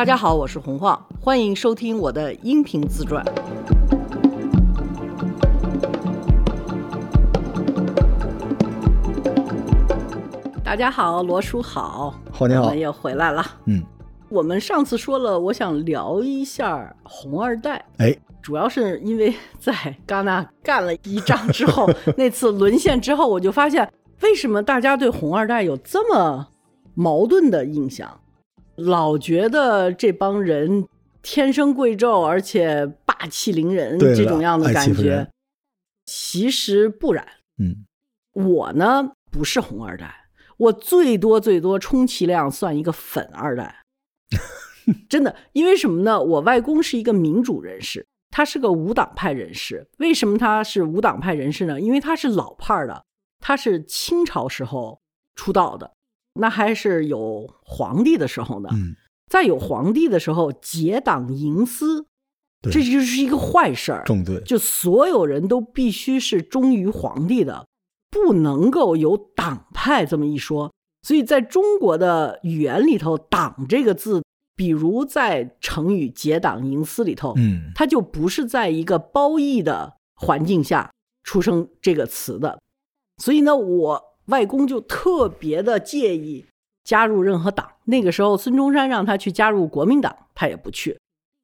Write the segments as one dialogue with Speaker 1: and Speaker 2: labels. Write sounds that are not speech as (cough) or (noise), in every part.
Speaker 1: 大家好，我是洪晃，欢迎收听我的音频自传。大家好，罗叔好，
Speaker 2: 好你好。
Speaker 1: 我们又回来了。
Speaker 2: 嗯，
Speaker 1: 我们上次说了，我想聊一下红二代，
Speaker 2: 哎，
Speaker 1: 主要是因为在戛纳干了一仗之后，(laughs) 那次沦陷之后，我就发现为什么大家对红二代有这么矛盾的印象，老觉得这帮人天生贵胄，而且霸气凌人这种样的感觉。其实不然，
Speaker 2: 嗯，
Speaker 1: 我呢不是红二代，我最多最多充其量算一个粉二代。(laughs) 真的，因为什么呢？我外公是一个民主人士，他是个无党派人士。为什么他是无党派人士呢？因为他是老派儿的，他是清朝时候出道的，那还是有皇帝的时候呢。
Speaker 2: 嗯，
Speaker 1: 在有皇帝的时候，结党营私，这就是一个坏事儿。
Speaker 2: 重罪，
Speaker 1: 就所有人都必须是忠于皇帝的，不能够有党派这么一说。所以在中国的语言里头，“党”这个字，比如在成语“结党营私”里头，
Speaker 2: 嗯，
Speaker 1: 它就不是在一个褒义的环境下出生这个词的。所以呢，我外公就特别的介意加入任何党。那个时候，孙中山让他去加入国民党，他也不去。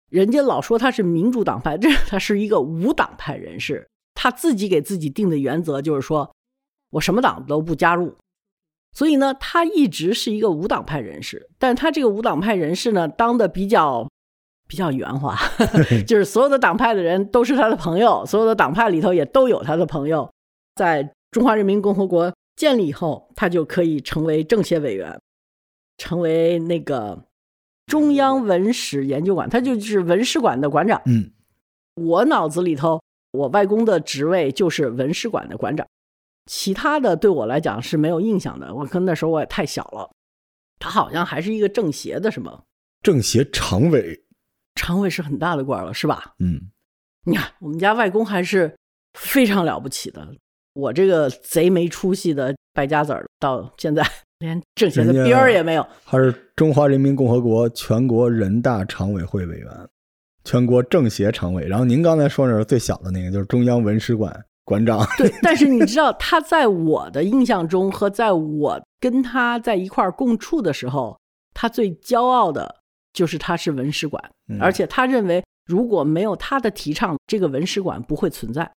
Speaker 1: 人家老说他是民主党派，这他是一个无党派人士。他自己给自己定的原则就是说，我什么党都不加入。所以呢，他一直是一个无党派人士，但他这个无党派人士呢，当的比较比较圆滑，(laughs) 就是所有的党派的人都是他的朋友，所有的党派里头也都有他的朋友。在中华人民共和国建立以后，他就可以成为政协委员，成为那个中央文史研究馆，他就是文史馆的馆长。
Speaker 2: 嗯，
Speaker 1: 我脑子里头，我外公的职位就是文史馆的馆长，其他的对我来讲是没有印象的。我可能那时候我也太小了，他好像还是一个政协的什么
Speaker 2: 政协常委，
Speaker 1: 常委是很大的官了，是吧？
Speaker 2: 嗯，
Speaker 1: 你看我们家外公还是非常了不起的。我这个贼没出息的败家子儿，到现在 (laughs) 连 (laughs) 政协的边儿也没有。
Speaker 2: 他是中华人民共和国全国人大常委会委员，全国政协常委。然后您刚才说那是最小的那个，就是中央文史馆馆长。
Speaker 1: 对，(laughs) 但是你知道，他在我的印象中和在我跟他在一块儿共处的时候，他最骄傲的就是他是文史馆，
Speaker 2: 嗯
Speaker 1: 而且他认为如果没有他的提倡，这个文史馆不会存在。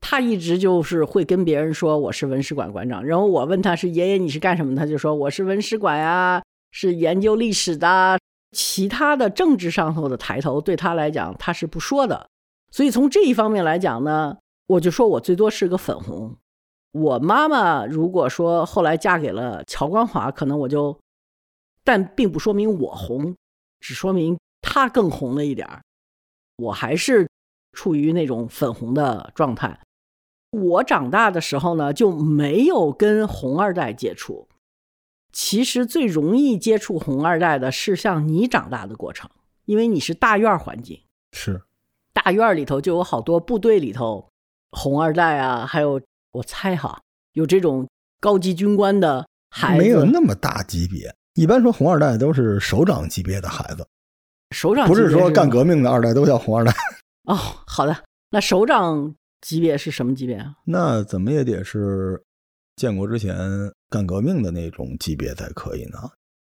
Speaker 1: 他一直就是会跟别人说我是文史馆馆长，然后我问他是爷爷你是干什么，他就说我是文史馆呀，是研究历史的。其他的政治上头的抬头对他来讲他是不说的，所以从这一方面来讲呢，我就说我最多是个粉红。我妈妈如果说后来嫁给了乔光华，可能我就，但并不说明我红，只说明她更红了一点儿。我还是处于那种粉红的状态。我长大的时候呢，就没有跟红二代接触。其实最容易接触红二代的是像你长大的过程，因为你是大院儿环境。
Speaker 2: 是，
Speaker 1: 大院儿里头就有好多部队里头红二代啊，还有我猜哈，有这种高级军官的孩子，
Speaker 2: 没有那么大级别。一般说红二代都是首长级别的孩子，
Speaker 1: 首长
Speaker 2: 不是说干革命的二代都叫红二代。
Speaker 1: 哦。好的，那首长级别是什么级别啊？
Speaker 2: 那怎么也得是建国之前干革命的那种级别才可以呢？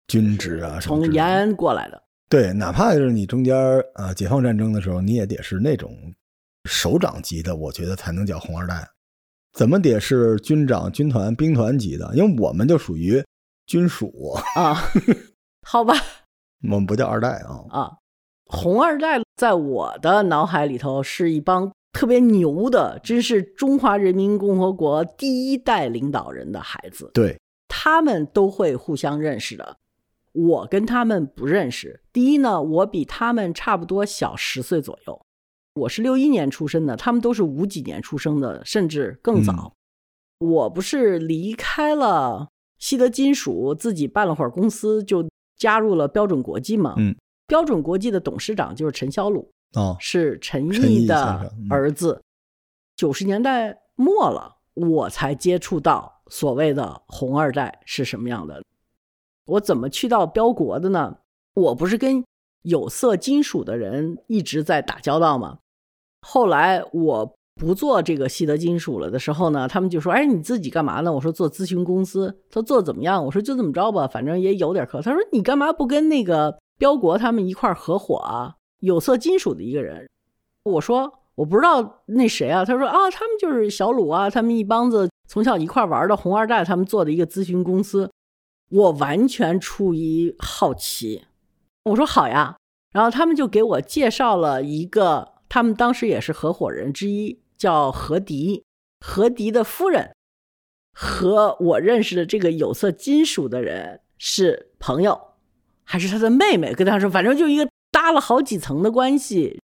Speaker 2: 军职啊，什么
Speaker 1: 从延安过来的。
Speaker 2: 对，哪怕是你中间儿啊，解放战争的时候，你也得是那种首长级的，我觉得才能叫红二代。怎么得是军长、军团、兵团级的？因为我们就属于军属，
Speaker 1: 啊，(laughs) 好吧，
Speaker 2: 我们不叫二代啊。
Speaker 1: 啊，红二代在我的脑海里头是一帮特别牛的，真是中华人民共和国第一代领导人的孩子，
Speaker 2: 对，
Speaker 1: 他们都会互相认识的。我跟他们不认识。第一呢，我比他们差不多小十岁左右，我是六一年出生的，他们都是五几年出生的，甚至更早。我不是离开了西德金属，自己办了会儿公司，就加入了标准国际嘛。
Speaker 2: 嗯，
Speaker 1: 标准国际的董事长就是陈小鲁，
Speaker 2: 哦，
Speaker 1: 是陈
Speaker 2: 陈毅
Speaker 1: 的儿子。九十年代末了，我才接触到所谓的红二代是什么样的。我怎么去到标国的呢？我不是跟有色金属的人一直在打交道吗。后来我不做这个西德金属了的时候呢，他们就说：“哎，你自己干嘛呢？”我说：“做咨询公司。”他说：“做怎么样？”我说：“就这么着吧，反正也有点课。”他说：“你干嘛不跟那个标国他们一块合伙啊？有色金属的一个人。”我说：“我不知道那谁啊。”他说：“啊，他们就是小鲁啊，他们一帮子从小一块玩的红二代，他们做的一个咨询公司。”我完全出于好奇，我说好呀，然后他们就给我介绍了一个，他们当时也是合伙人之一，叫何迪，何迪的夫人和我认识的这个有色金属的人是朋友，还是他的妹妹？跟他说，反正就一个搭了好几层的关系。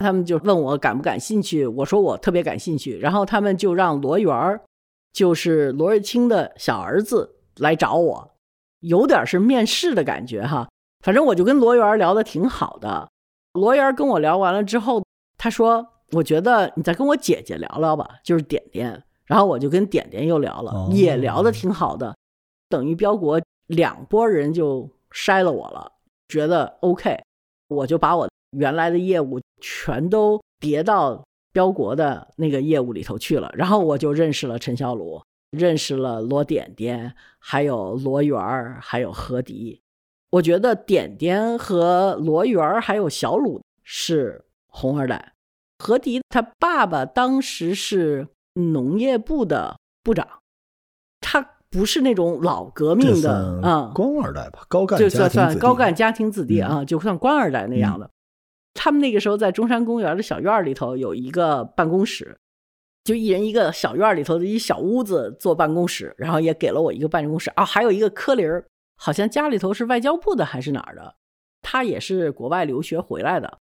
Speaker 1: 他们就问我感不感兴趣，我说我特别感兴趣。然后他们就让罗源儿，就是罗瑞卿的小儿子来找我。有点是面试的感觉哈，反正我就跟罗源聊的挺好的。罗源跟我聊完了之后，他说：“我觉得你再跟我姐姐聊聊吧，就是点点。”然后我就跟点点又聊了，也聊的挺好的。等于标国两拨人就筛了我了，觉得 OK，我就把我原来的业务全都叠到标国的那个业务里头去了。然后我就认识了陈小鲁。认识了罗点点，还有罗源儿，还有何迪。我觉得点点和罗源儿还有小鲁是红二代。何迪他爸爸当时是农业部的部长，不是那种老革命的啊，
Speaker 2: 官二代吧，高干
Speaker 1: 就算算高干家庭子弟啊，就算官二代那样的。他们那个时候在中山公园的小院里头有一个办公室。就一人一个小院里头的一小屋子做办公室，然后也给了我一个办公室啊，还有一个科林儿，好像家里头是外交部的还是哪儿的，他也是国外留学回来的。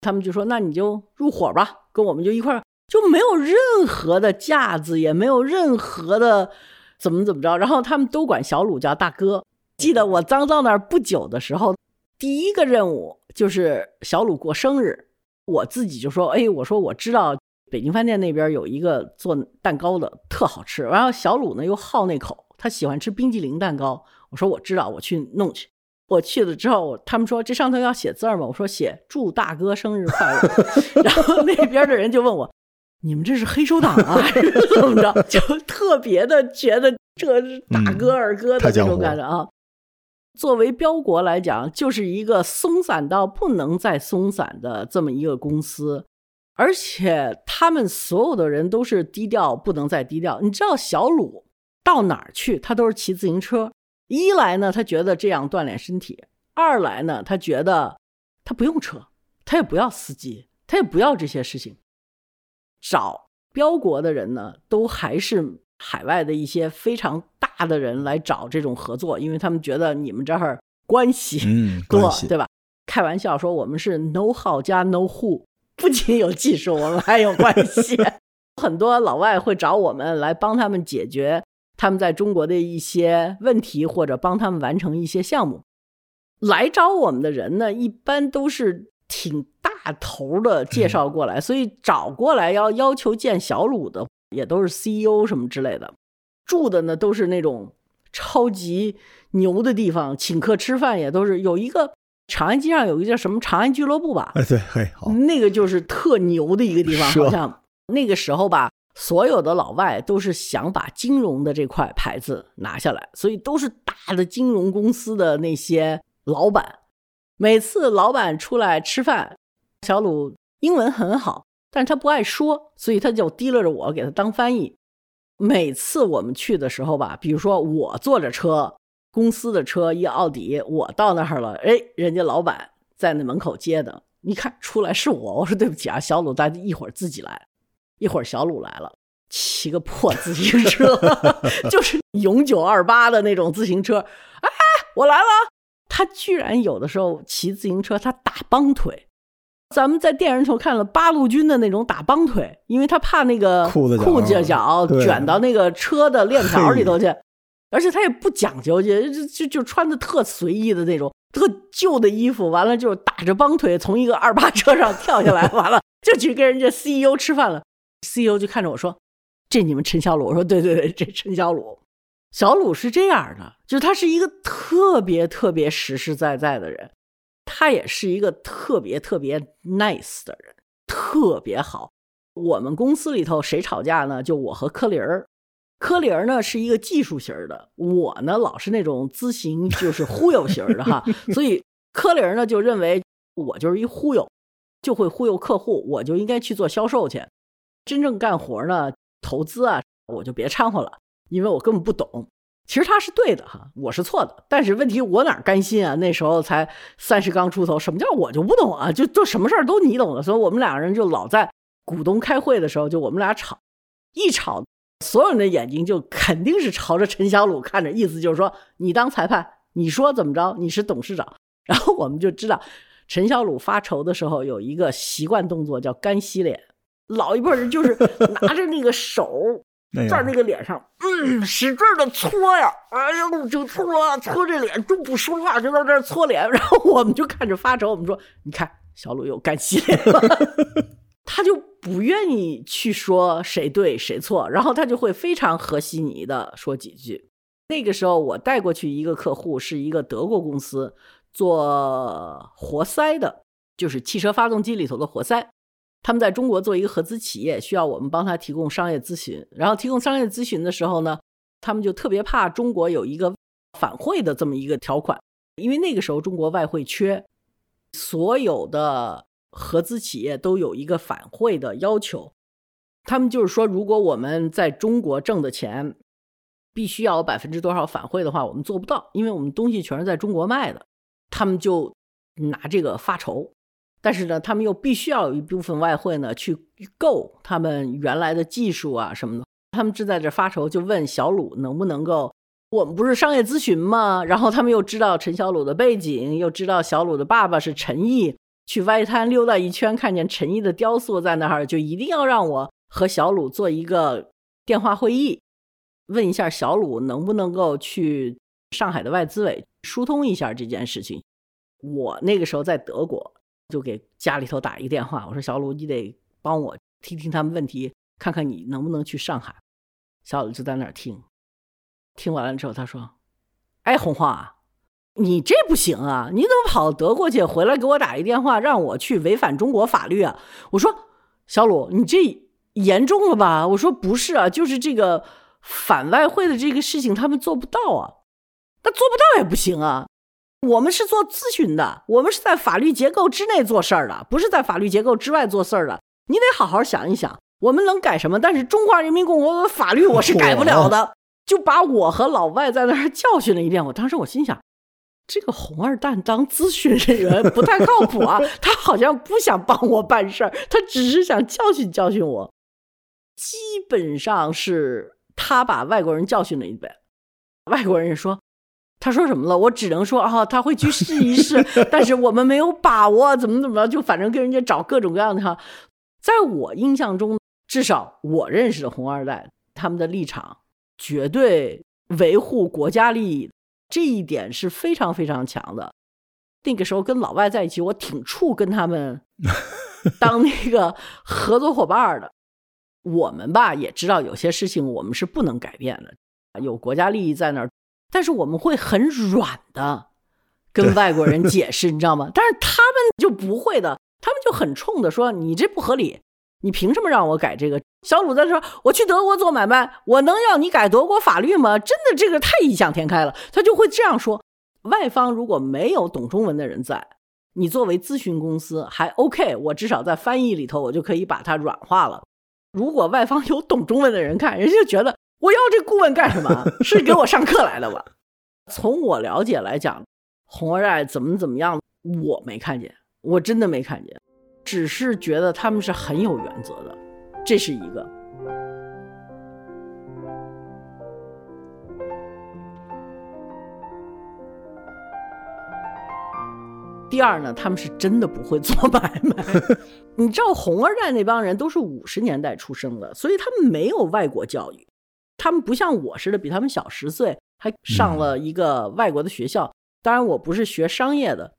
Speaker 1: 他们就说：“那你就入伙吧，跟我们就一块儿，就没有任何的架子，也没有任何的怎么怎么着。”然后他们都管小鲁叫大哥。记得我刚到那儿不久的时候，第一个任务就是小鲁过生日，我自己就说：“哎，我说我知道。”北京饭店那边有一个做蛋糕的，特好吃。然后小鲁呢又好那口，他喜欢吃冰激凌蛋糕。我说我知道，我去弄去。我去了之后，他们说这上头要写字吗？我说写祝大哥生日快乐。(laughs) 然后那边的人就问我，你们这是黑手党啊，还是怎么着？(laughs) 就特别的觉得这是大哥二哥的这种感觉啊。作为标国来讲，就是一个松散到不能再松散的这么一个公司。而且他们所有的人都是低调，不能再低调。你知道小鲁到哪儿去，他都是骑自行车。一来呢，他觉得这样锻炼身体；二来呢，他觉得他不用车，他也不要司机，他也不要这些事情。找标国的人呢，都还是海外的一些非常大的人来找这种合作，因为他们觉得你们这儿关系多，对吧？开玩笑说我们是 know how 加 know who。不仅有技术，我们还有关系。(laughs) 很多老外会找我们来帮他们解决他们在中国的一些问题，或者帮他们完成一些项目。来找我们的人呢，一般都是挺大头的介绍过来，所以找过来要要求见小鲁的，也都是 CEO 什么之类的。住的呢，都是那种超级牛的地方，请客吃饭也都是有一个。长安街上有一个叫什么长安俱乐部吧？
Speaker 2: 哎，对，嘿，好，
Speaker 1: 那个就是特牛的一个地方。好像那个时候吧，所有的老外都是想把金融的这块牌子拿下来，所以都是大的金融公司的那些老板。每次老板出来吃饭，小鲁英文很好，但是他不爱说，所以他就提溜着我给他当翻译。每次我们去的时候吧，比如说我坐着车。公司的车一奥迪，我到那儿了，哎，人家老板在那门口接的，你看出来是我，我说对不起啊，小鲁，咱一会儿自己来，一会儿小鲁来了，骑个破自行车，(laughs) 就是永久二八的那种自行车，哎，我来了，他居然有的时候骑自行车，他打帮腿，咱们在电视上看了八路军的那种打帮腿，因为他怕那个
Speaker 2: 裤子
Speaker 1: 裤子脚卷到那个车的链条里头去。而且他也不讲究，就就就就穿的特随意的那种特旧的衣服，完了就打着帮腿从一个二八车上跳下来，(laughs) 完了就去跟人家 CEO 吃饭了。CEO 就看着我说：“这你们陈小鲁？”我说：“对对对，这陈小鲁。”小鲁是这样的，就他是一个特别特别实实在在的人。他也是一个特别特别 nice 的人，特别好。我们公司里头谁吵架呢？就我和柯林儿。柯林儿呢是一个技术型的，我呢老是那种咨询就是忽悠型的哈。(laughs) 所以柯林儿呢就认为我就是一忽悠，就会忽悠客户，我就应该去做销售去。真正干活呢，投资啊，我就别掺和了，因为我根本不懂。其实他是对的哈，我是错的。但是问题我哪甘心啊？那时候才三十刚出头，什么叫我就不懂啊？就就什么事儿都你懂的，所以我们两个人就老在股东开会的时候，就我们俩吵，一吵，所有人的眼睛就肯定是朝着陈小鲁看着，意思就是说你当裁判，你说怎么着，你是董事长。(laughs) 然后我们就知道，陈小鲁发愁的时候有一个习惯动作叫干洗脸，老一辈人就是拿着那个手。在那个脸上，嗯，使劲的搓呀，哎呦，就搓搓这脸，都不说话，就在这搓脸。(laughs) 然后我们就看着发愁，我们说：“你看，小鲁又干洗脸了。(laughs) ”他就不愿意去说谁对谁错，然后他就会非常和稀泥的说几句。那个时候我带过去一个客户，是一个德国公司做活塞的，就是汽车发动机里头的活塞。他们在中国做一个合资企业，需要我们帮他提供商业咨询。然后提供商业咨询的时候呢，他们就特别怕中国有一个反汇的这么一个条款，因为那个时候中国外汇缺，所有的合资企业都有一个反汇的要求。他们就是说，如果我们在中国挣的钱必须要百分之多少反汇的话，我们做不到，因为我们东西全是在中国卖的。他们就拿这个发愁。但是呢，他们又必须要有一部分外汇呢，去购他们原来的技术啊什么的。他们正在这发愁，就问小鲁能不能够。我们不是商业咨询吗？(laughs) 然后他们又知道陈小鲁的背景，又知道小鲁的爸爸是陈毅。去外滩溜达一圈，看见陈毅的雕塑在那儿，就一定要让我和小鲁做一个电话会议，问一下小鲁能不能够去上海的外资委疏通一下这件事情。我那个时候在德国。就给家里头打一个电话，我说小鲁，你得帮我听听他们问题，看看你能不能去上海。小鲁就在那儿听，听完了之后他说：“哎，红花，你这不行啊！你怎么跑德国去，回来给我打一电话，让我去违反中国法律啊？”我说：“小鲁，你这严重了吧？”我说：“不是啊，就是这个反外汇的这个事情，他们做不到啊。那做不到也不行啊。”我们是做咨询的，我们是在法律结构之内做事儿的，不是在法律结构之外做事儿的。你得好好想一想，我们能改什么？但是中华人民共和国的法律我是改不了的。(laughs) 就把我和老外在那儿教训了一遍。我当时我心想，这个红二蛋当咨询人员不太靠谱啊，(laughs) 他好像不想帮我办事儿，他只是想教训教训我。基本上是他把外国人教训了一遍，外国人说。他说什么了？我只能说啊，他会去试一试，(laughs) 但是我们没有把握，怎么怎么着，就反正跟人家找各种各样的哈。在我印象中，至少我认识的红二代，他们的立场绝对维护国家利益，这一点是非常非常强的。那个时候跟老外在一起，我挺怵跟他们 (laughs) 当那个合作伙伴的。我们吧也知道有些事情我们是不能改变的，有国家利益在那儿。但是我们会很软的跟外国人解释，(laughs) 你知道吗？但是他们就不会的，他们就很冲的说：“你这不合理，你凭什么让我改这个？”小鲁在说：“我去德国做买卖，我能要你改德国法律吗？”真的，这个太异想天开了。他就会这样说。外方如果没有懂中文的人在，你作为咨询公司还 OK，我至少在翻译里头，我就可以把它软化了。如果外方有懂中文的人看，人家就觉得。我要这顾问干什么？(laughs) 是给我上课来的吧？(laughs) 从我了解来讲，红二代怎么怎么样，我没看见，我真的没看见，只是觉得他们是很有原则的，这是一个。第二呢，他们是真的不会做买卖。(laughs) 你知道，红二代那帮人都是五十年代出生的，所以他们没有外国教育。他们不像我似的，比他们小十岁，还上了一个外国的学校。当然，我不是学商业的，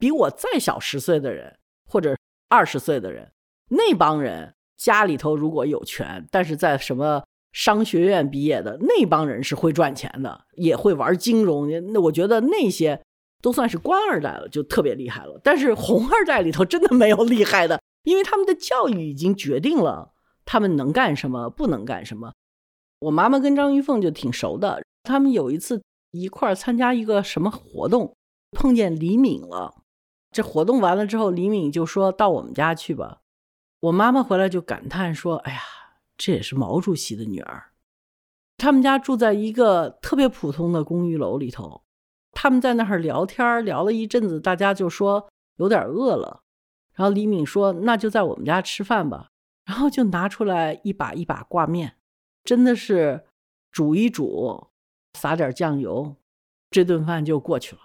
Speaker 1: 比我再小十岁的人或者二十岁的人，那帮人家里头如果有权，但是在什么商学院毕业的那帮人是会赚钱的，也会玩金融。那我觉得那些都算是官二代了，就特别厉害了。但是红二代里头真的没有厉害的，因为他们的教育已经决定了他们能干什么，不能干什么。我妈妈跟张玉凤就挺熟的，他们有一次一块儿参加一个什么活动，碰见李敏了。这活动完了之后，李敏就说到我们家去吧。我妈妈回来就感叹说：“哎呀，这也是毛主席的女儿。”他们家住在一个特别普通的公寓楼里头，他们在那儿聊天聊了一阵子，大家就说有点饿了。然后李敏说：“那就在我们家吃饭吧。”然后就拿出来一把一把挂面，真的是煮一煮，撒点酱油，这顿饭就过去了。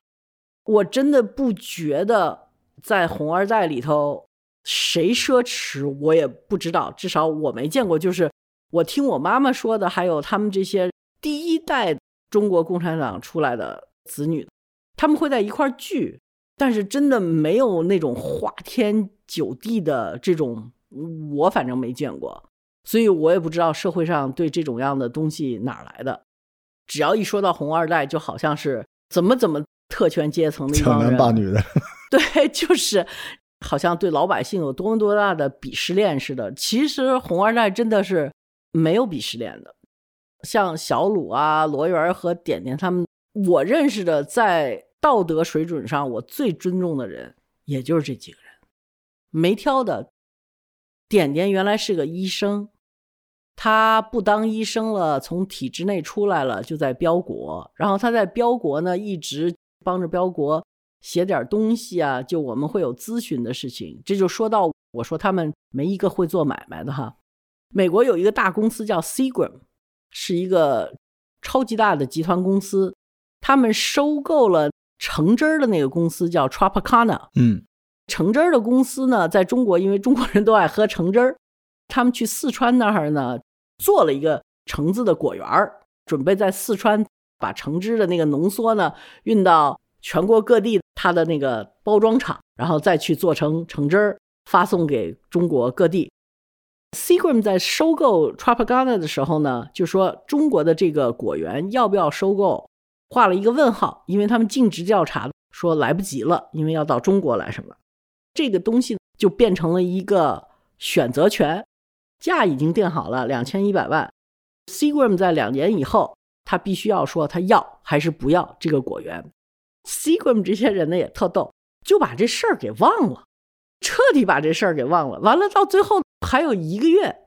Speaker 1: 我真的不觉得在红二代里头谁奢侈，我也不知道，至少我没见过。就是我听我妈妈说的，还有他们这些第一代中国共产党出来的子女，他们会在一块聚，但是真的没有那种花天酒地的这种，我反正没见过，所以我也不知道社会上对这种样的东西哪来的。只要一说到红二代，就好像是怎么怎么。特权阶层的
Speaker 2: 强男霸女的，(laughs)
Speaker 1: 对，就是好像对老百姓有多么多大的鄙视链似的。其实红二代真的是没有鄙视链的。像小鲁啊、罗源和点点他们，我认识的在道德水准上我最尊重的人，也就是这几个人，没挑的。点点原来是个医生，他不当医生了，从体制内出来了，就在标国，然后他在标国呢一直。帮着标国写点东西啊，就我们会有咨询的事情。这就说到我说他们没一个会做买卖的哈。美国有一个大公司叫 Seagram，是一个超级大的集团公司，他们收购了橙汁儿的那个公司叫 Tropicana。
Speaker 2: 嗯，
Speaker 1: 橙汁儿的公司呢，在中国因为中国人都爱喝橙汁儿，他们去四川那儿呢做了一个橙子的果园儿，准备在四川。把橙汁的那个浓缩呢运到全国各地，它的那个包装厂，然后再去做成橙汁儿，发送给中国各地。Seagram 在收购 Tropicana 的时候呢，就说中国的这个果园要不要收购，画了一个问号，因为他们尽职调查说来不及了，因为要到中国来什么，这个东西就变成了一个选择权，价已经定好了两千一百万。Seagram 在两年以后。他必须要说他要还是不要这个果园，Seagram 这些人呢也特逗，就把这事儿给忘了，彻底把这事儿给忘了。完了到最后还有一个月，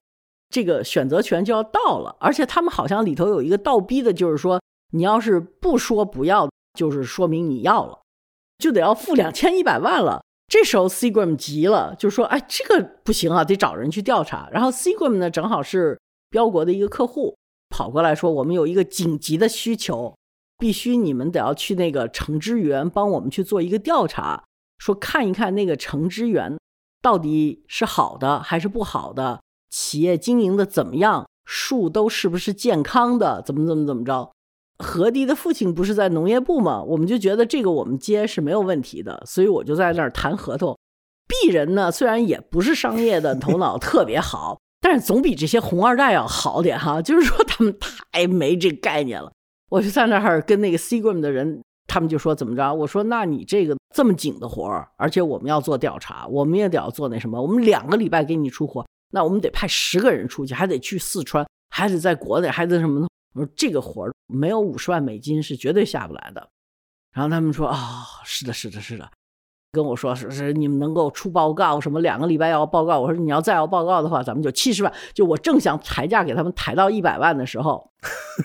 Speaker 1: 这个选择权就要到了，而且他们好像里头有一个倒逼的，就是说你要是不说不要，就是说明你要了，就得要付两千一百万了。这时候 Seagram 急了，就说：“哎，这个不行啊，得找人去调查。”然后 Seagram 呢正好是标国的一个客户。跑过来说：“我们有一个紧急的需求，必须你们得要去那个橙汁园帮我们去做一个调查，说看一看那个橙汁园到底是好的还是不好的，企业经营的怎么样，树都是不是健康的，怎么怎么怎么着。”何迪的父亲不是在农业部吗？我们就觉得这个我们接是没有问题的，所以我就在那儿谈合同。鄙人呢，虽然也不是商业的头脑特别好。(laughs) 但是总比这些红二代要好点哈，就是说他们太没这概念了。我就在那儿跟那个 Cgram 的人，他们就说怎么着？我说那你这个这么紧的活儿，而且我们要做调查，我们也得要做那什么，我们两个礼拜给你出活，那我们得派十个人出去，还得去四川，还得在国内，还得什么呢？我说这个活儿没有五十万美金是绝对下不来的。然后他们说啊，是的，是的，是的。跟我说是是你们能够出报告什么两个礼拜要报告，我说你要再要报告的话，咱们就七十万。就我正想抬价给他们抬到一百万的时候，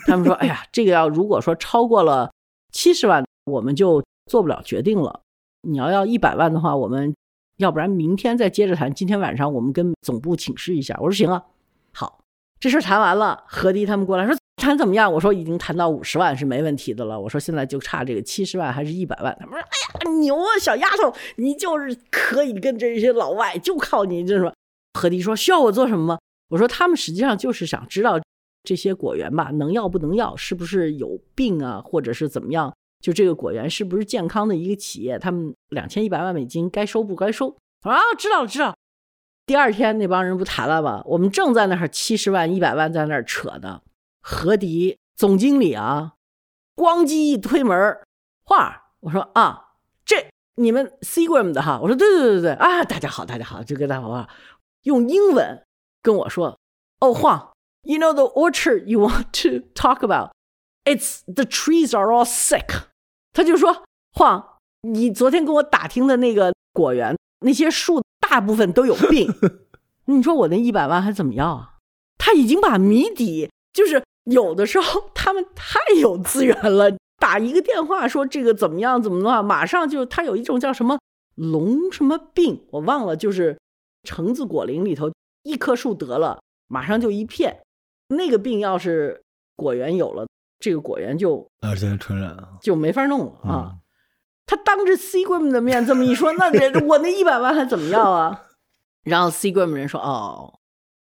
Speaker 1: 他们说：“哎呀，这个要如果说超过了七十万，我们就做不了决定了。你要要一百万的话，我们要不然明天再接着谈。今天晚上我们跟总部请示一下。”我说：“行啊，好，这事谈完了。”何迪他们过来说。谈怎么样？我说已经谈到五十万是没问题的了。我说现在就差这个七十万还是一百万？他们说：“哎呀，牛啊，小丫头，你就是可以跟这些老外，就靠你。”就是说，何迪说：“需要我做什么吗？”我说：“他们实际上就是想知道这些果园吧，能要不能要，是不是有病啊，或者是怎么样？就这个果园是不是健康的一个企业？他们两千一百万美金该收不该收？”啊，知道了，知道。第二天那帮人不谈了吗？我们正在那儿七十万、一百万在那儿扯呢。何迪总经理啊，咣叽一推门，画我说啊，这你们 Seagram 的哈？我说对对对对对啊，大家好，大家好，就跟大家好，用英文跟我说，哦，晃，You know the orchard you want to talk about? It's the trees are all sick。他就说，晃，你昨天跟我打听的那个果园，那些树大部分都有病。(laughs) 你说我那一百万还怎么要啊？他已经把谜底，就是有的时候他们太有资源了。打一个电话说这个怎么样怎么样，马上就他有一种叫什么龙什么病，我忘了，就是橙子果林里头一棵树得了，马上就一片。那个病要是果园有了，这个果园就
Speaker 2: 而且传染
Speaker 1: 就没法弄了啊。他当着 C g r a m 的面这么一说，那我那一百万还怎么要啊？(laughs) 然后 Seagram 人说哦，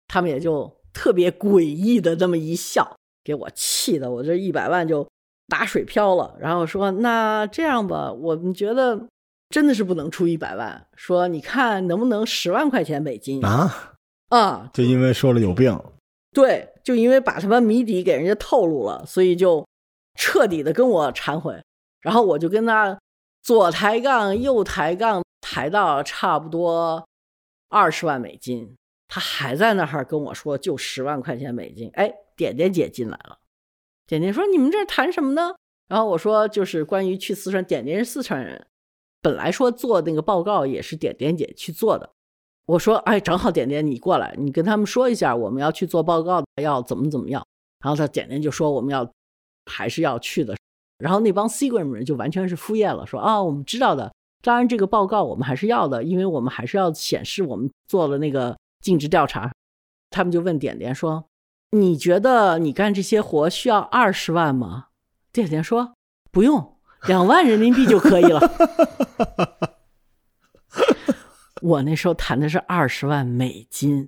Speaker 1: 他们也就特别诡异的这么一笑，给我气的，我这一百万就。打水漂了，然后说：“那这样吧，我们觉得真的是不能出一百万。说你看能不能十万块钱美金
Speaker 2: 啊？
Speaker 1: 啊，
Speaker 2: 就因为说了有病，
Speaker 1: 对，就因为把他们谜底给人家透露了，所以就彻底的跟我忏悔。然后我就跟他左抬杠右抬杠，抬到差不多二十万美金，他还在那儿跟我说就十万块钱美金。哎，点点姐进来了。”点点说：“你们这谈什么呢？”然后我说：“就是关于去四川。”点点是四川人，本来说做那个报告也是点点姐去做的。我说：“哎，正好点点你过来，你跟他们说一下，我们要去做报告，要怎么怎么样。”然后他点点就说：“我们要还是要去的。”然后那帮 Seagram 人就完全是敷衍了，说：“啊，我们知道的，当然这个报告我们还是要的，因为我们还是要显示我们做了那个尽职调查。”他们就问点点说。你觉得你干这些活需要二十万吗？点点说不用，两万人民币就可以了。(laughs) 我那时候谈的是二十万美金，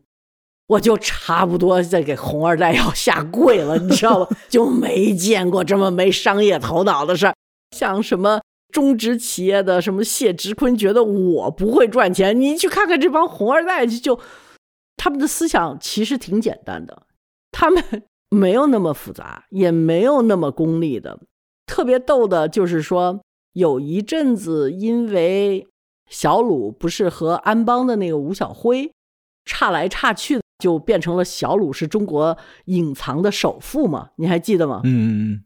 Speaker 1: 我就差不多在给红二代要下跪了，你知道吧？(laughs) 就没见过这么没商业头脑的事儿。像什么中植企业的什么谢植坤，觉得我不会赚钱。你去看看这帮红二代，就他们的思想其实挺简单的。他们没有那么复杂，也没有那么功利的。特别逗的就是说，有一阵子，因为小鲁不是和安邦的那个吴晓辉差来差去，就变成了小鲁是中国隐藏的首富嘛？你还记得吗？
Speaker 2: 嗯嗯嗯。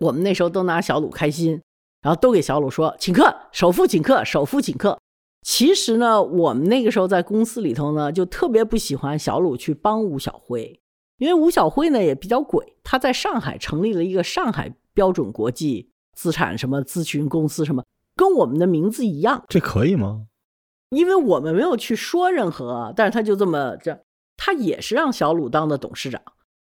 Speaker 1: 我们那时候都拿小鲁开心，然后都给小鲁说请客，首富请客，首富请客。其实呢，我们那个时候在公司里头呢，就特别不喜欢小鲁去帮吴小辉。因为吴小辉呢也比较鬼，他在上海成立了一个上海标准国际资产什么咨询公司，什么跟我们的名字一样，
Speaker 2: 这可以吗？
Speaker 1: 因为我们没有去说任何，但是他就这么这，他也是让小鲁当的董事长。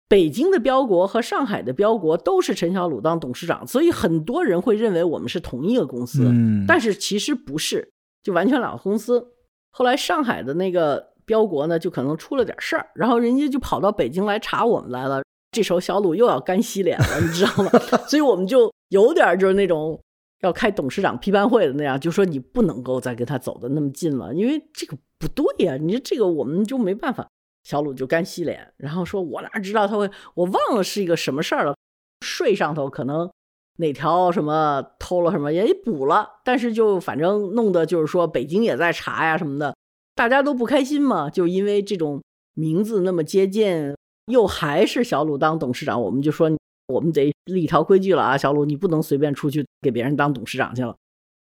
Speaker 1: 北京的标国和上海的标国都是陈小鲁当董事长，所以很多人会认为我们是同一个公司，但是其实不是，就完全两个公司。后来上海的那个。标国呢，就可能出了点事儿，然后人家就跑到北京来查我们来了。这时候小鲁又要干洗脸了，你知道吗？(laughs) 所以我们就有点就是那种要开董事长批判会的那样，就说你不能够再跟他走的那么近了，因为这个不对呀。你说这个我们就没办法。小鲁就干洗脸，然后说：“我哪知道他会？我忘了是一个什么事儿了。税上头可能哪条什么偷了什么也补了，但是就反正弄得就是说北京也在查呀什么的。”大家都不开心嘛，就因为这种名字那么接近，又还是小鲁当董事长，我们就说我们得立条规矩了啊，小鲁你不能随便出去给别人当董事长去了。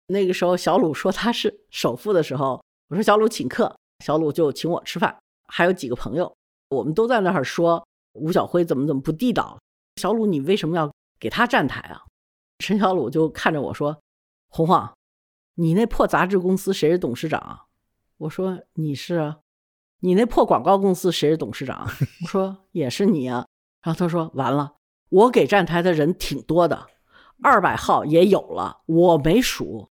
Speaker 1: 那个时候小鲁说他是首富的时候，我说小鲁请客，小鲁就请我吃饭，还有几个朋友，我们都在那儿说吴小辉怎么怎么不地道。小鲁你为什么要给他站台啊？陈小鲁就看着我说，洪晃，你那破杂志公司谁是董事长？我说你是啊，你那破广告公司谁是董事长？我说也是你啊。然后他说完了，我给站台的人挺多的，二百号也有了，我没数。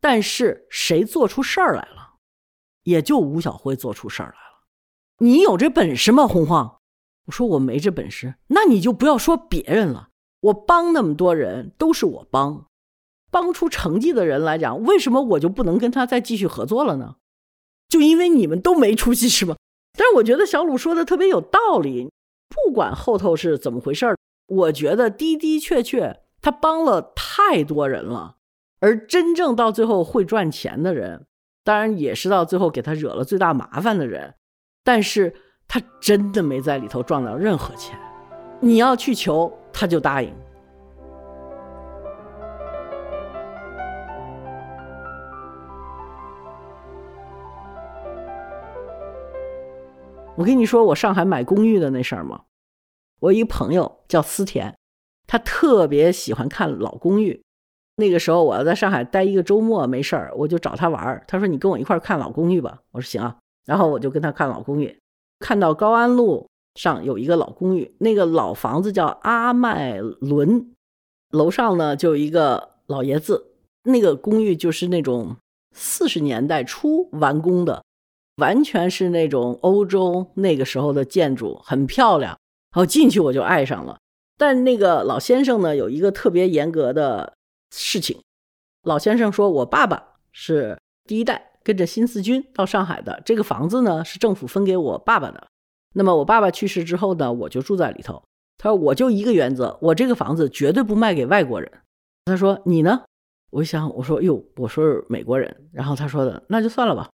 Speaker 1: 但是谁做出事儿来了？也就吴小辉做出事儿来了。你有这本事吗，洪晃？我说我没这本事，那你就不要说别人了。我帮那么多人都是我帮，帮出成绩的人来讲，为什么我就不能跟他再继续合作了呢？就因为你们都没出息是吗？但是我觉得小鲁说的特别有道理。不管后头是怎么回事儿，我觉得的的确确他帮了太多人了。而真正到最后会赚钱的人，当然也是到最后给他惹了最大麻烦的人，但是他真的没在里头赚到任何钱。你要去求，他就答应。我跟你说，我上海买公寓的那事儿吗？我一个朋友叫思田，他特别喜欢看老公寓。那个时候我要在上海待一个周末没事儿，我就找他玩儿。他说：“你跟我一块儿看老公寓吧。”我说：“行啊。”然后我就跟他看老公寓，看到高安路上有一个老公寓，那个老房子叫阿麦伦，楼上呢就有一个老爷子。那个公寓就是那种四十年代初完工的。完全是那种欧洲那个时候的建筑，很漂亮。然后进去我就爱上了。但那个老先生呢，有一个特别严格的事情。老先生说：“我爸爸是第一代跟着新四军到上海的，这个房子呢是政府分给我爸爸的。那么我爸爸去世之后呢，我就住在里头。他说我就一个原则，我这个房子绝对不卖给外国人。他说你呢？我想我说哟，我说是美国人。然后他说的那就算了吧。”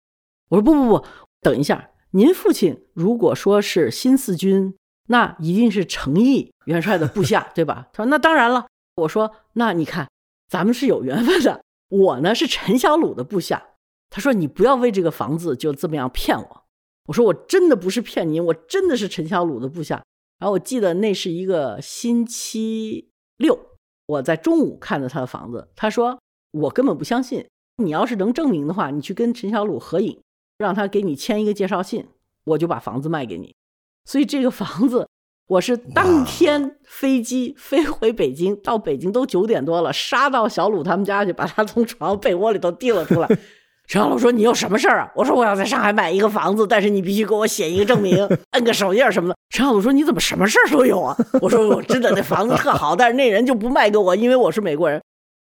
Speaker 1: 我说不不不，等一下，您父亲如果说是新四军，那一定是程毅元帅的部下，对吧？他说那当然了。我说那你看，咱们是有缘分的。我呢是陈小鲁的部下。他说你不要为这个房子就这么样骗我。我说我真的不是骗您，我真的是陈小鲁的部下。然后我记得那是一个星期六，我在中午看着他的房子。他说我根本不相信，你要是能证明的话，你去跟陈小鲁合影。让他给你签一个介绍信，我就把房子卖给你。所以这个房子，我是当天飞机飞回北京，到北京都九点多了，杀到小鲁他们家去，把他从床被窝里头提了出来。陈小鲁说：“你有什么事儿啊？”我说：“我要在上海买一个房子，但是你必须给我写一个证明，(laughs) 摁个手印什么的。”陈小鲁说：“你怎么什么事儿都有啊？”我说：“我真的那房子特好，但是那人就不卖给我，因为我是美国人。”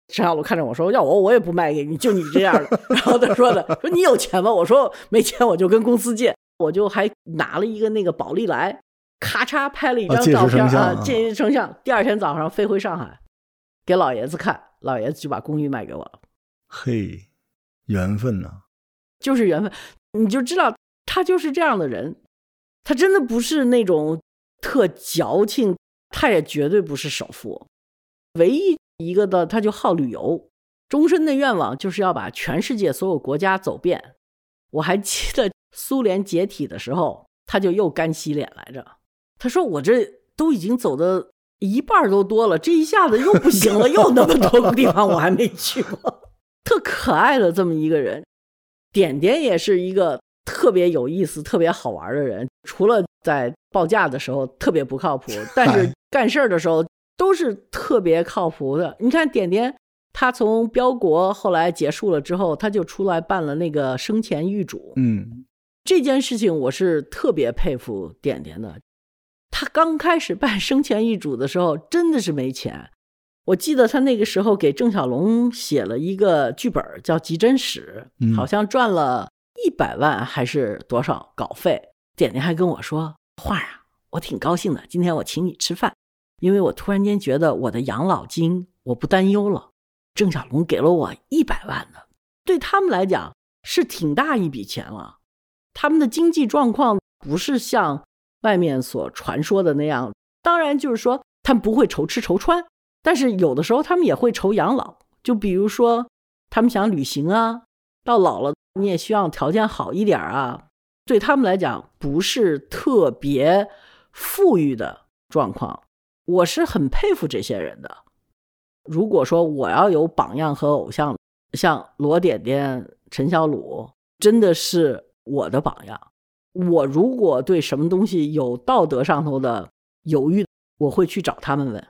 Speaker 1: 陈小鲁看着我说：“要我，我也不卖给你，就你这样的。”然后他说的：“说你有钱吗？”我说：“没钱，我就跟公司借。”我就还拿了一个那个宝丽来，咔嚓拍了一张照片啊，借成像。第二天早上飞回上海，给老爷子看，老爷子就把公寓卖给我了。
Speaker 2: 嘿，缘分呐，
Speaker 1: 就是缘分。你就知道他就是这样的人，他真的不是那种特矫情，他也绝对不是首富，唯一。一个的，他就好旅游，终身的愿望就是要把全世界所有国家走遍。我还记得苏联解体的时候，他就又干洗脸来着。他说：“我这都已经走的一半都多了，这一下子又不行了，又那么多个地方我还没去过。”特可爱的这么一个人，点点也是一个特别有意思、特别好玩的人。除了在报价的时候特别不靠谱，但是干事儿的时候。都是特别靠谱的。你看点点，他从标国后来结束了之后，他就出来办了那个生前预嘱。
Speaker 2: 嗯，
Speaker 1: 这件事情我是特别佩服点点的。他刚开始办生前预嘱的时候，真的是没钱。我记得他那个时候给郑小龙写了一个剧本，叫《急诊室》，好像赚了一百万还是多少稿费。点点还跟我说：“画啊，我挺高兴的，今天我请你吃饭。”因为我突然间觉得我的养老金我不担忧了，郑小龙给了我一百万呢，对他们来讲是挺大一笔钱了。他们的经济状况不是像外面所传说的那样，当然就是说他们不会愁吃愁穿，但是有的时候他们也会愁养老。就比如说他们想旅行啊，到老了你也需要条件好一点啊，对他们来讲不是特别富裕的状况。我是很佩服这些人的。如果说我要有榜样和偶像，像罗点点、陈小鲁，真的是我的榜样。我如果对什么东西有道德上头的犹豫，我会去找他们问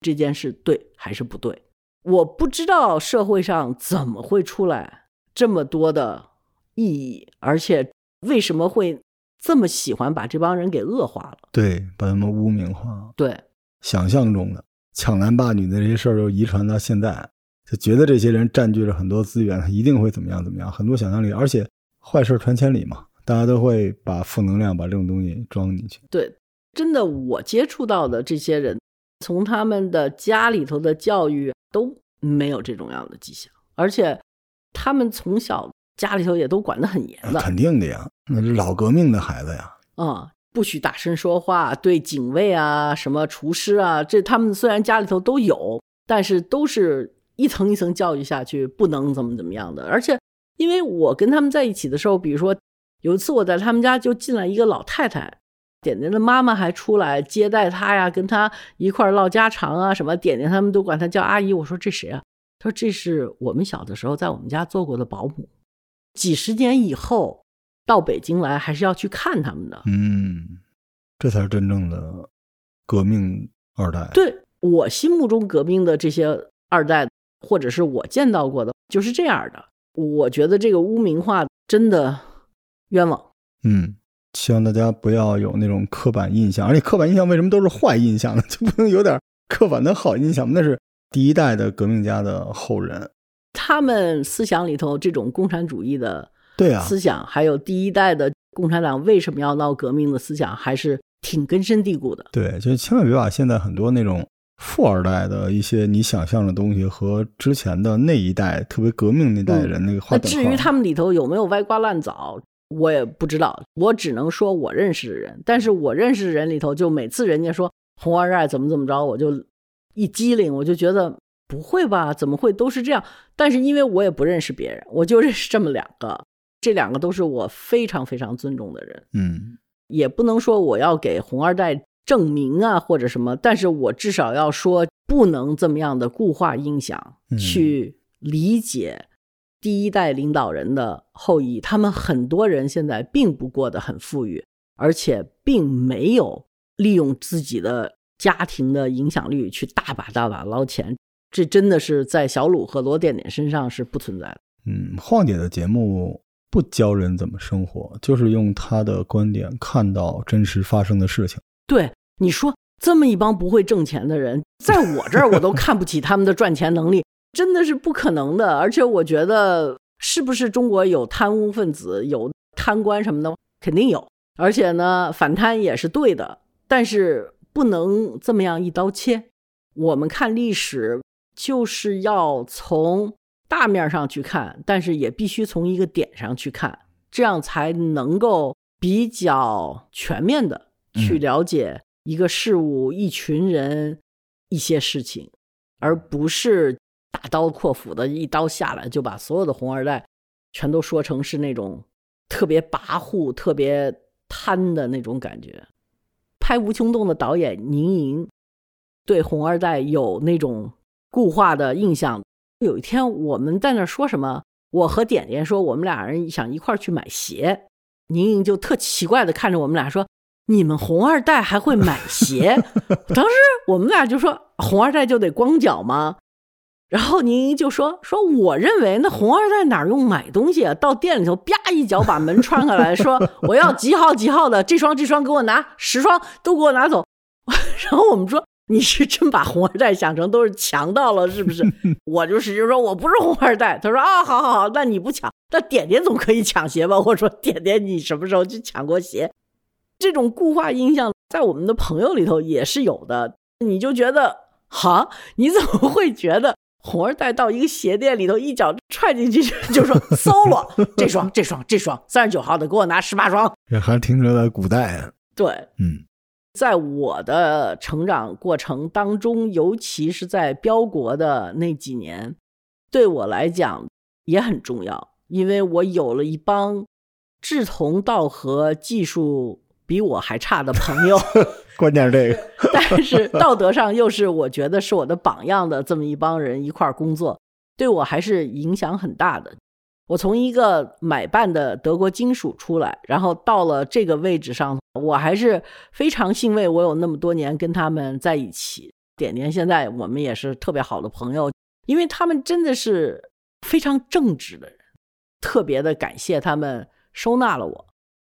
Speaker 1: 这件事对还是不对。我不知道社会上怎么会出来这么多的异议，而且为什么会这么喜欢把这帮人给恶化了？
Speaker 2: 对，把他们污名化。
Speaker 1: 对。
Speaker 2: 想象中的抢男霸女的这些事儿，又遗传到现在，就觉得这些人占据了很多资源，他一定会怎么样怎么样，很多想象力，而且坏事传千里嘛，大家都会把负能量把这种东西装进去。
Speaker 1: 对，真的，我接触到的这些人，从他们的家里头的教育都没有这种样的迹象。而且他们从小家里头也都管得很严的，
Speaker 2: 肯定的呀，那是老革命的孩子呀。
Speaker 1: 嗯，不许大声说话，对警卫啊、什么厨师啊，这他们虽然家里头都有，但是都是一层一层教育下去，不能怎么怎么样的。而且，因为我跟他们在一起的时候，比如说有一次我在他们家就进来一个老太太，点点的妈妈还出来接待他呀，跟他一块唠家常啊，什么点点他们都管他叫阿姨。我说这谁啊？他说这是我们小的时候在我们家做过的保姆，几十年以后。到北京来还是要去看他们的，
Speaker 2: 嗯，这才是真正的革命二代。
Speaker 1: 对我心目中革命的这些二代，或者是我见到过的，就是这样的。我觉得这个污名化真的冤枉。
Speaker 2: 嗯，希望大家不要有那种刻板印象，而且刻板印象为什么都是坏印象呢？(laughs) 就不能有点刻板的好印象吗？那是第一代的革命家的后人，
Speaker 1: 他们思想里头这种共产主义的。
Speaker 2: 对啊，
Speaker 1: 思想还有第一代的共产党为什么要闹革命的思想，还是挺根深蒂固的。
Speaker 2: 对，就千万别把现在很多那种富二代的一些你想象的东西和之前的那一代特别革命那代人那个划等
Speaker 1: 号。至于他们里头有没有歪瓜烂枣，我也不知道。我只能说我认识的人，但是我认识的人里头，就每次人家说红二代怎么怎么着，我就一机灵，我就觉得不会吧？怎么会都是这样？但是因为我也不认识别人，我就认识这么两个。这两个都是我非常非常尊重的人，
Speaker 2: 嗯，
Speaker 1: 也不能说我要给红二代证明啊或者什么，但是我至少要说不能这么样的固化印象去理解第一代领导人的后裔，他们很多人现在并不过得很富裕，而且并没有利用自己的家庭的影响力去大把大把捞钱，这真的是在小鲁和罗点点身上是不存在的。
Speaker 2: 嗯，晃姐的节目。不教人怎么生活，就是用她的观点看到真实发生的事情。
Speaker 1: 对你说，这么一帮不会挣钱的人，在我这儿我都看不起他们的赚钱能力，真的是不可能的。而且我觉得，是不是中国有贪污分子、有贪官什么的，肯定有。而且呢，反贪也是对的，但是不能这么样一刀切。我们看历史，就是要从。大面上去看，但是也必须从一个点上去看，这样才能够比较全面的去了解一个事物、一群人、一些事情，而不是大刀阔斧的一刀下来就把所有的红二代全都说成是那种特别跋扈、特别贪的那种感觉。拍《无穷动》的导演宁莹对红二代有那种固化的印象。有一天我们在那说什么，我和点点说我们俩人想一块儿去买鞋，宁宁就特奇怪的看着我们俩说：“你们红二代还会买鞋？”当时我们俩就说：“红二代就得光脚吗？”然后宁宁就说：“说我认为那红二代哪用买东西啊？到店里头啪一脚把门穿开来说 (laughs) 我要几号几号的这双这双给我拿十双都给我拿走。(laughs) ”然后我们说。你是真把红二代想成都是强盗了，是不是？(laughs) 我就使劲说，我不是红二代。他说啊，好好好，那你不抢，那点点总可以抢鞋吧？我说点点，你什么时候去抢过鞋？这种固化印象在我们的朋友里头也是有的。你就觉得，哈，你怎么会觉得红二代到一个鞋店里头一脚踹进去就说 (laughs) solo 这双这双这双三十九号的给我拿十八双？
Speaker 2: 这还停留在古代啊？
Speaker 1: 对，
Speaker 2: 嗯。
Speaker 1: 在我的成长过程当中，尤其是在标国的那几年，对我来讲也很重要，因为我有了一帮志同道合、技术比我还差的朋友。(laughs)
Speaker 2: 关键是这个，(laughs)
Speaker 1: 但是道德上又是我觉得是我的榜样的这么一帮人一块儿工作，对我还是影响很大的。我从一个买办的德国金属出来，然后到了这个位置上，我还是非常欣慰。我有那么多年跟他们在一起，点点现在我们也是特别好的朋友，因为他们真的是非常正直的人，特别的感谢他们收纳了我，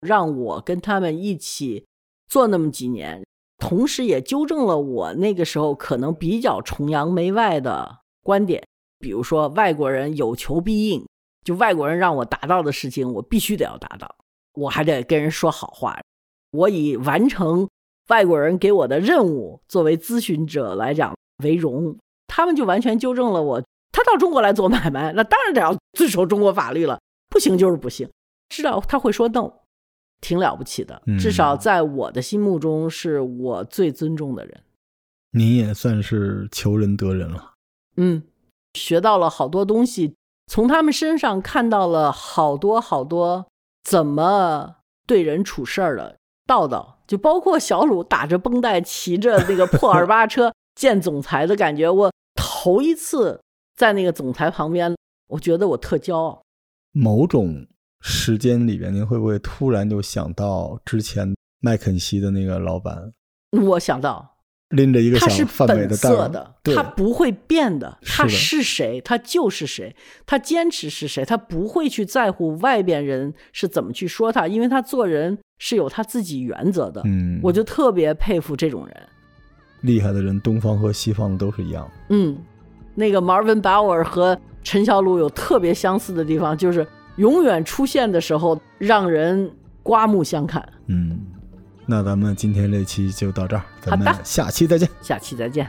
Speaker 1: 让我跟他们一起做那么几年，同时也纠正了我那个时候可能比较崇洋媚外的观点，比如说外国人有求必应。就外国人让我达到的事情，我必须得要达到，我还得跟人说好话。我以完成外国人给我的任务作为咨询者来讲为荣。他们就完全纠正了我他到中国来做买卖，那当然得要遵守中国法律了，不行就是不行。知道他会说 no，挺了不起的，至少在我的心目中是我最尊重的人。
Speaker 2: 您也算是求人得人了。
Speaker 1: 嗯，学到了好多东西，从他们身上看到了好多好多怎么对人处事儿的道道，就包括小鲁打着绷带骑着那个破 (laughs) 二八车见总裁的感觉。我头一次在那个总裁旁边，我觉得我特骄傲。
Speaker 2: 某种时间里边，您会不会突然就想到之前麦肯锡的那个老板？
Speaker 1: 我想到。
Speaker 2: 拎着一个
Speaker 1: 他是本色
Speaker 2: 的，
Speaker 1: 他不会变的。他
Speaker 2: 是
Speaker 1: 谁，他就是谁。他坚持是谁，他不会去在乎外边人是怎么去说他，因为他做人是有他自己原则的。
Speaker 2: 嗯，
Speaker 1: 我就特别佩服这种人。
Speaker 2: 厉害的人，东方和西方都是一样。
Speaker 1: 嗯，那个 Marvin Bauer 和陈小鲁有特别相似的地方，就是永远出现的时候让人刮目相看。
Speaker 2: 嗯。那咱们今天这期就到这儿，
Speaker 1: 咱们，
Speaker 2: 下期再见，
Speaker 1: 下期再见。